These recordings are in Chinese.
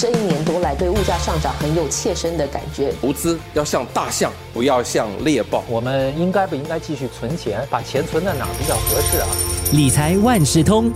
这一年多来对物价上涨很有切身的感觉。投资要像大象，不要像猎豹。我们应该不应该继续存钱？把钱存在哪比较合适啊？理财万事通，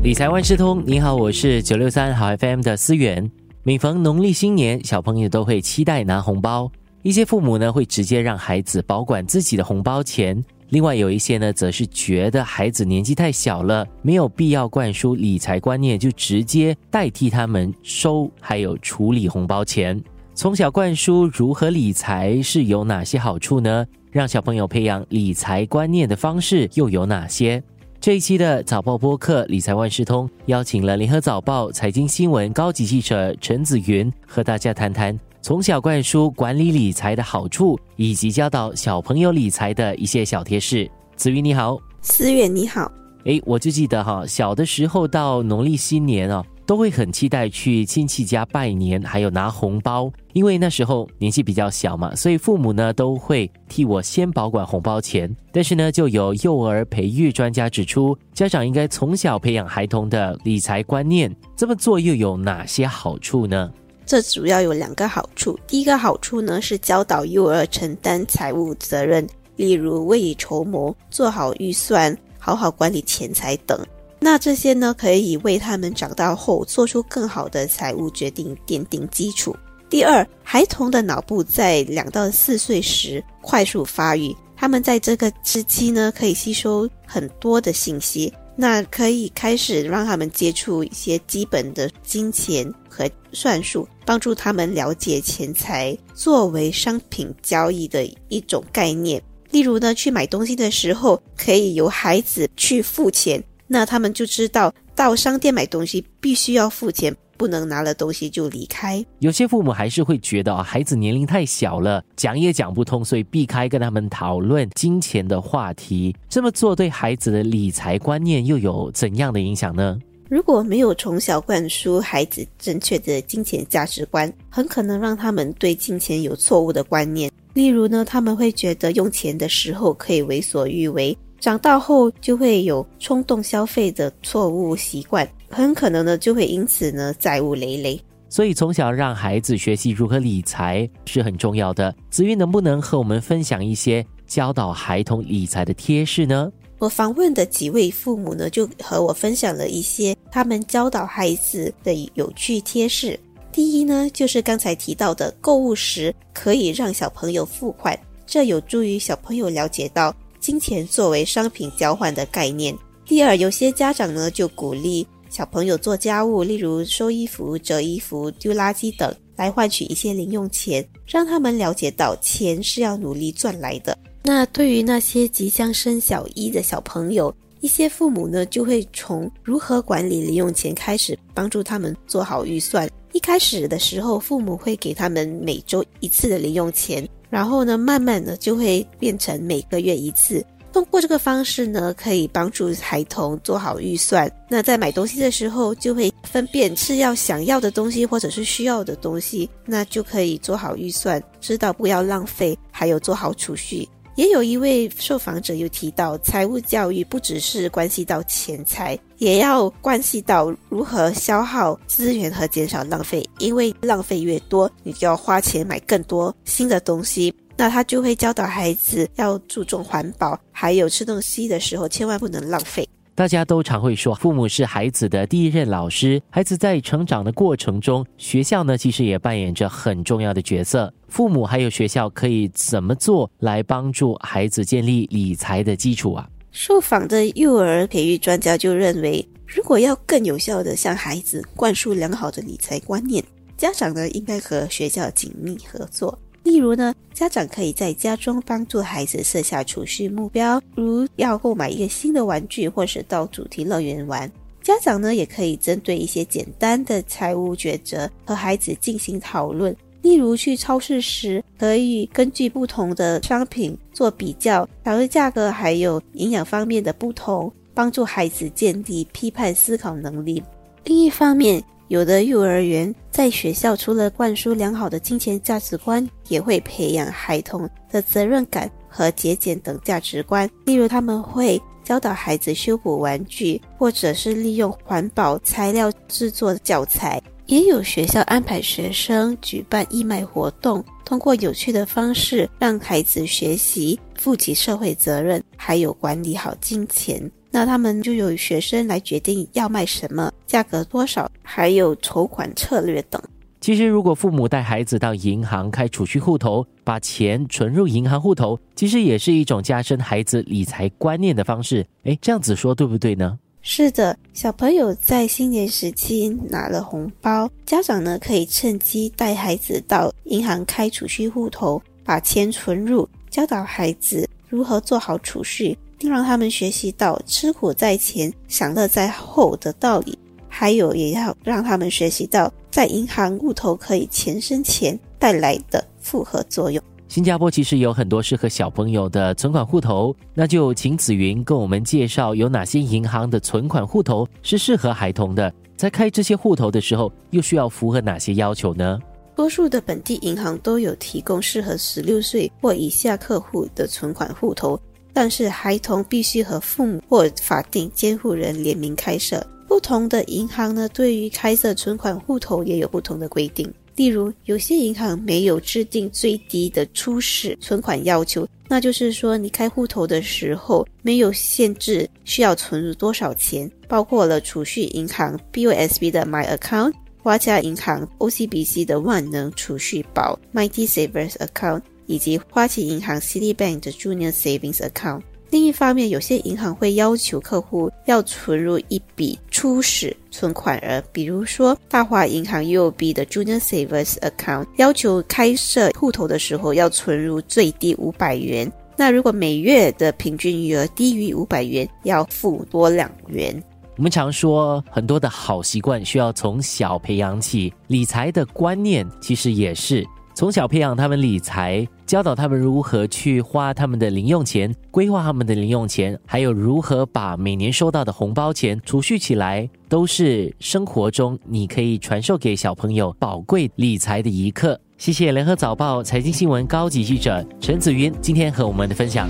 理财万事通，你好，我是九六三好 FM 的思源。每逢农历新年，小朋友都会期待拿红包。一些父母呢会直接让孩子保管自己的红包钱，另外有一些呢则是觉得孩子年纪太小了，没有必要灌输理财观念，就直接代替他们收还有处理红包钱。从小灌输如何理财是有哪些好处呢？让小朋友培养理财观念的方式又有哪些？这一期的早报播客理财万事通邀请了联合早报财经新闻高级记者陈子云和大家谈谈。从小灌输管理理财的好处，以及教导小朋友理财的一些小贴士。子瑜你好，思远你好。诶，我就记得哈，小的时候到农历新年哦，都会很期待去亲戚家拜年，还有拿红包。因为那时候年纪比较小嘛，所以父母呢都会替我先保管红包钱。但是呢，就有幼儿培育专家指出，家长应该从小培养孩童的理财观念。这么做又有哪些好处呢？这主要有两个好处。第一个好处呢是教导幼儿承担财务责任，例如未雨绸缪、做好预算、好好管理钱财等。那这些呢可以为他们长大后做出更好的财务决定奠定基础。第二，孩童的脑部在两到四岁时快速发育，他们在这个时期呢可以吸收很多的信息。那可以开始让他们接触一些基本的金钱和算术，帮助他们了解钱财作为商品交易的一种概念。例如呢，去买东西的时候，可以由孩子去付钱，那他们就知道到商店买东西必须要付钱。不能拿了东西就离开。有些父母还是会觉得啊，孩子年龄太小了，讲也讲不通，所以避开跟他们讨论金钱的话题。这么做对孩子的理财观念又有怎样的影响呢？如果没有从小灌输孩子正确的金钱价值观，很可能让他们对金钱有错误的观念。例如呢，他们会觉得用钱的时候可以为所欲为。长大后就会有冲动消费的错误习惯，很可能呢就会因此呢债务累累。所以从小让孩子学习如何理财是很重要的。子瑜能不能和我们分享一些教导孩童理财的贴士呢？我访问的几位父母呢就和我分享了一些他们教导孩子的有趣贴士。第一呢就是刚才提到的购物时可以让小朋友付款，这有助于小朋友了解到。金钱作为商品交换的概念。第二，有些家长呢就鼓励小朋友做家务，例如收衣服、折衣服、丢垃圾等，来换取一些零用钱，让他们了解到钱是要努力赚来的。那对于那些即将升小一的小朋友，一些父母呢就会从如何管理零用钱开始，帮助他们做好预算。一开始的时候，父母会给他们每周一次的零用钱。然后呢，慢慢的就会变成每个月一次。通过这个方式呢，可以帮助孩童做好预算。那在买东西的时候，就会分辨是要想要的东西，或者是需要的东西，那就可以做好预算，知道不要浪费，还有做好储蓄。也有一位受访者又提到，财务教育不只是关系到钱财，也要关系到如何消耗资源和减少浪费。因为浪费越多，你就要花钱买更多新的东西。那他就会教导孩子要注重环保，还有吃东西的时候千万不能浪费。大家都常会说，父母是孩子的第一任老师。孩子在成长的过程中，学校呢其实也扮演着很重要的角色。父母还有学校可以怎么做来帮助孩子建立理财的基础啊？受访的幼儿培育专家就认为，如果要更有效的向孩子灌输良好的理财观念，家长呢应该和学校紧密合作。例如呢，家长可以在家中帮助孩子设下储蓄目标，如要购买一个新的玩具，或是到主题乐园玩。家长呢，也可以针对一些简单的财务抉择和孩子进行讨论。例如去超市时，可以根据不同的商品做比较，讨论价格还有营养方面的不同，帮助孩子建立批判思考能力。另一方面，有的幼儿园在学校除了灌输良好的金钱价值观，也会培养孩童的责任感和节俭等价值观。例如，他们会教导孩子修补玩具，或者是利用环保材料制作教材。也有学校安排学生举办义卖活动，通过有趣的方式让孩子学习负起社会责任，还有管理好金钱。那他们就由学生来决定要卖什么，价格多少，还有筹款策略等。其实，如果父母带孩子到银行开储蓄户头，把钱存入银行户头，其实也是一种加深孩子理财观念的方式。诶，这样子说对不对呢？是的，小朋友在新年时期拿了红包，家长呢可以趁机带孩子到银行开储蓄户头，把钱存入，教导孩子如何做好储蓄，并让他们学习到吃苦在前、享乐在后的道理。还有，也要让他们学习到在银行户头可以钱生钱带来的复合作用。新加坡其实有很多适合小朋友的存款户头，那就请紫云跟我们介绍有哪些银行的存款户头是适合孩童的。在开这些户头的时候，又需要符合哪些要求呢？多数的本地银行都有提供适合十六岁或以下客户的存款户头，但是孩童必须和父母或法定监护人联名开设。不同的银行呢，对于开设存款户头也有不同的规定。例如，有些银行没有制定最低的初始存款要求，那就是说，你开户头的时候没有限制需要存入多少钱，包括了储蓄银行 BOSB 的 My Account、花旗银行 OCBC 的万能储蓄宝 Mighty Savers Account，以及花旗银行 Citibank 的 Junior Savings Account。另一方面，有些银行会要求客户要存入一笔初始存款额，比如说大华银行 UOB 的 Junior Savers Account，要求开设户头的时候要存入最低五百元。那如果每月的平均余额低于五百元，要付多两元。我们常说很多的好习惯需要从小培养起，理财的观念其实也是。从小培养他们理财，教导他们如何去花他们的零用钱，规划他们的零用钱，还有如何把每年收到的红包钱储蓄起来，都是生活中你可以传授给小朋友宝贵理财的一课。谢谢联合早报财经新闻高级记者陈子云今天和我们的分享。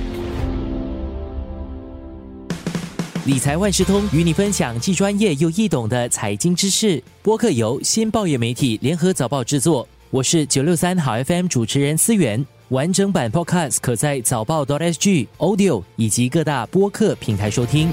理财万事通与你分享既专业又易懂的财经知识。播客由新报业媒体联合早报制作。我是九六三好 FM 主持人思源，完整版 Podcast 可在早报 .sg Audio 以及各大播客平台收听。